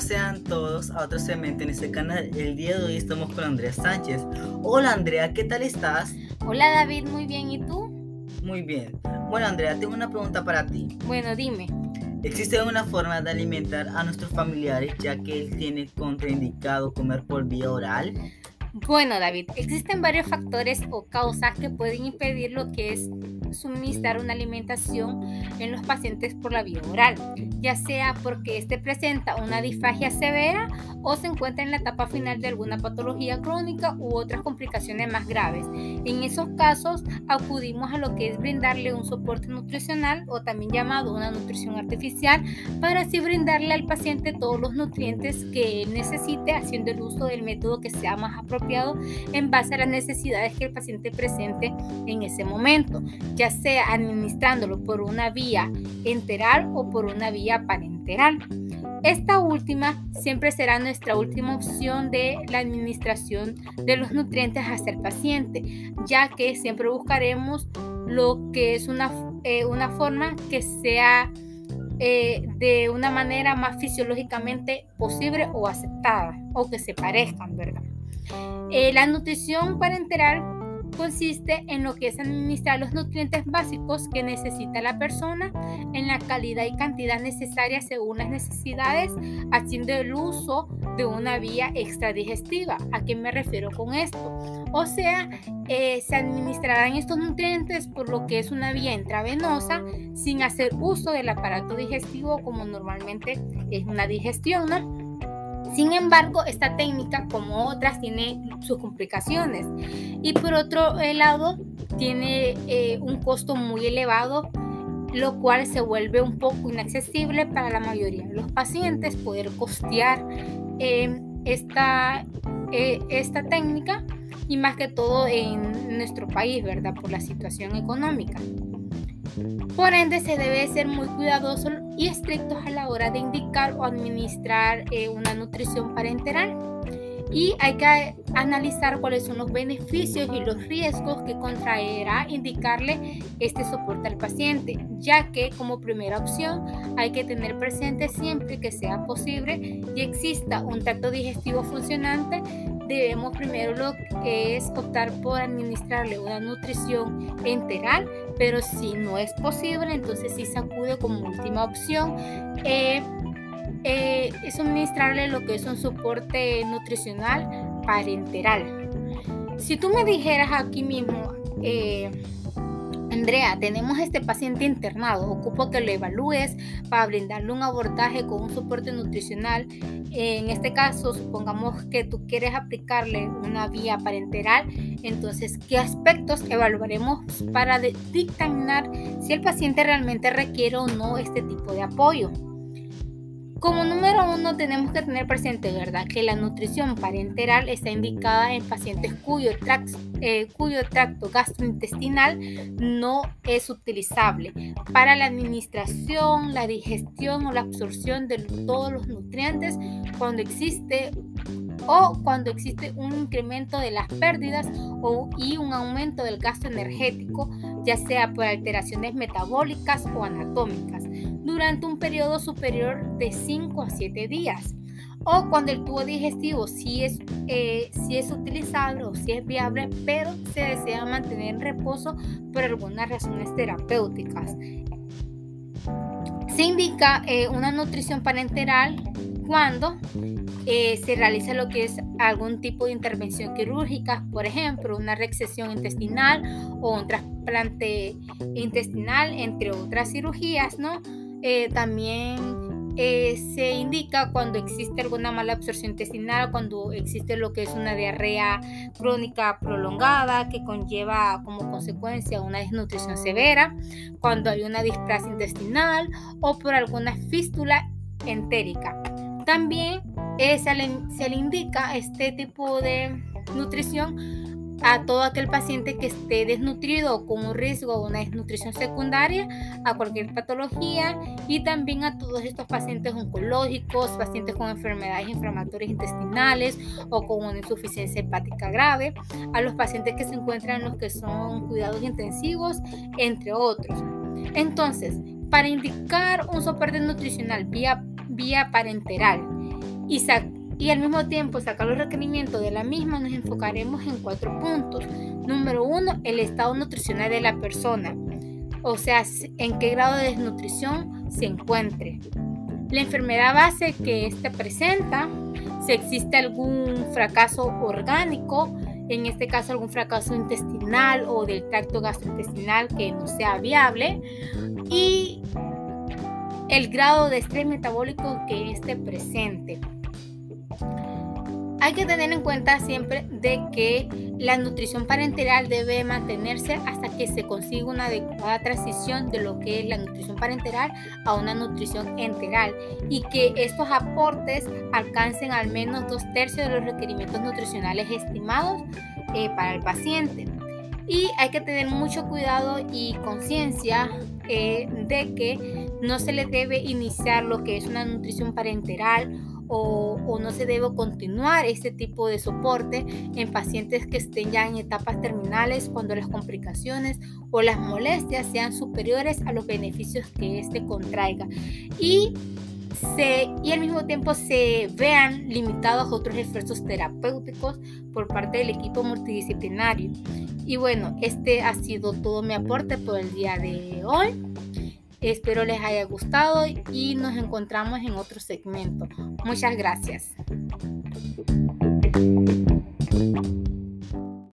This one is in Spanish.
Sean todos a otro segmento en este canal. El día de hoy estamos con Andrea Sánchez. Hola Andrea, ¿qué tal estás? Hola David, muy bien. ¿Y tú? Muy bien. Bueno Andrea, tengo una pregunta para ti. Bueno, dime. ¿Existe una forma de alimentar a nuestros familiares ya que él tiene contraindicado comer por vía oral? Bueno, David, existen varios factores o causas que pueden impedir lo que es suministrar una alimentación en los pacientes por la vía oral, ya sea porque éste presenta una disfagia severa o se encuentra en la etapa final de alguna patología crónica u otras complicaciones más graves. En esos casos acudimos a lo que es brindarle un soporte nutricional o también llamado una nutrición artificial para así brindarle al paciente todos los nutrientes que necesite haciendo el uso del método que sea más apropiado en base a las necesidades que el paciente presente en ese momento ya sea administrándolo por una vía enteral o por una vía parenteral. Esta última siempre será nuestra última opción de la administración de los nutrientes hacia el paciente, ya que siempre buscaremos lo que es una, eh, una forma que sea eh, de una manera más fisiológicamente posible o aceptada o que se parezcan, ¿verdad? Eh, la nutrición parenteral consiste en lo que es administrar los nutrientes básicos que necesita la persona en la calidad y cantidad necesaria según las necesidades, haciendo el uso de una vía extradigestiva. ¿A qué me refiero con esto? O sea, eh, se administrarán estos nutrientes por lo que es una vía intravenosa sin hacer uso del aparato digestivo como normalmente es una digestión, ¿no? Sin embargo, esta técnica, como otras, tiene sus complicaciones y por otro lado, tiene eh, un costo muy elevado, lo cual se vuelve un poco inaccesible para la mayoría de los pacientes poder costear eh, esta, eh, esta técnica y más que todo en nuestro país, ¿verdad? Por la situación económica. Por ende, se debe ser muy cuidadoso y estrictos a la hora de indicar o administrar eh, una nutrición parenteral. Y hay que analizar cuáles son los beneficios y los riesgos que contraerá indicarle este soporte al paciente, ya que como primera opción hay que tener presente siempre que sea posible y exista un tracto digestivo funcionante debemos primero lo que es optar por administrarle una nutrición enteral, pero si no es posible, entonces sí se acude como última opción. Eh, eh, suministrarle lo que es un soporte nutricional parenteral. Si tú me dijeras aquí mismo, eh, Andrea, tenemos este paciente internado, ocupo que lo evalúes para brindarle un abordaje con un soporte nutricional. En este caso, supongamos que tú quieres aplicarle una vía parenteral, entonces, ¿qué aspectos evaluaremos para dictaminar si el paciente realmente requiere o no este tipo de apoyo? Como número uno tenemos que tener presente, ¿verdad?, que la nutrición parenteral está indicada en pacientes cuyo, eh, cuyo tracto gastrointestinal no es utilizable. Para la administración, la digestión o la absorción de todos los nutrientes cuando existe o cuando existe un incremento de las pérdidas o, y un aumento del gasto energético, ya sea por alteraciones metabólicas o anatómicas durante un periodo superior de 5 a 7 días. O cuando el tubo digestivo sí es, eh, es utilizable o sí es viable, pero se desea mantener en reposo por algunas razones terapéuticas. Se indica eh, una nutrición parenteral cuando eh, se realiza lo que es algún tipo de intervención quirúrgica, por ejemplo, una recesión intestinal o un trasplante intestinal, entre otras cirugías, ¿no? Eh, también eh, se indica cuando existe alguna mala absorción intestinal, cuando existe lo que es una diarrea crónica prolongada que conlleva como consecuencia una desnutrición severa, cuando hay una displasia intestinal o por alguna fístula entérica. También eh, se, le, indica este tipo de nutrición a todo aquel paciente que esté desnutrido o con un riesgo de una desnutrición secundaria, a cualquier patología y también a todos estos pacientes oncológicos, pacientes con enfermedades inflamatorias intestinales o con una insuficiencia hepática grave, a los pacientes que se encuentran en los que son cuidados intensivos, entre otros. Entonces, para indicar un soporte nutricional vía, vía parenteral, y, y al mismo tiempo sacar los requerimientos de la misma, nos enfocaremos en cuatro puntos. Número uno, el estado nutricional de la persona, o sea, en qué grado de desnutrición se encuentre. La enfermedad base que éste presenta, si existe algún fracaso orgánico, en este caso algún fracaso intestinal o del tracto gastrointestinal que no sea viable, y el grado de estrés metabólico que esté presente. Hay que tener en cuenta siempre de que la nutrición parenteral debe mantenerse hasta que se consiga una adecuada transición de lo que es la nutrición parenteral a una nutrición enteral y que estos aportes alcancen al menos dos tercios de los requerimientos nutricionales estimados eh, para el paciente. Y hay que tener mucho cuidado y conciencia eh, de que no se le debe iniciar lo que es una nutrición parenteral o, no se debe continuar este tipo de soporte en pacientes que estén ya en etapas terminales cuando las complicaciones o las molestias sean superiores a los beneficios que éste contraiga y, se, y al mismo tiempo se vean limitados otros esfuerzos terapéuticos por parte del equipo multidisciplinario. Y bueno, este ha sido todo mi aporte por el día de hoy. Espero les haya gustado y nos encontramos en otro segmento. Muchas gracias.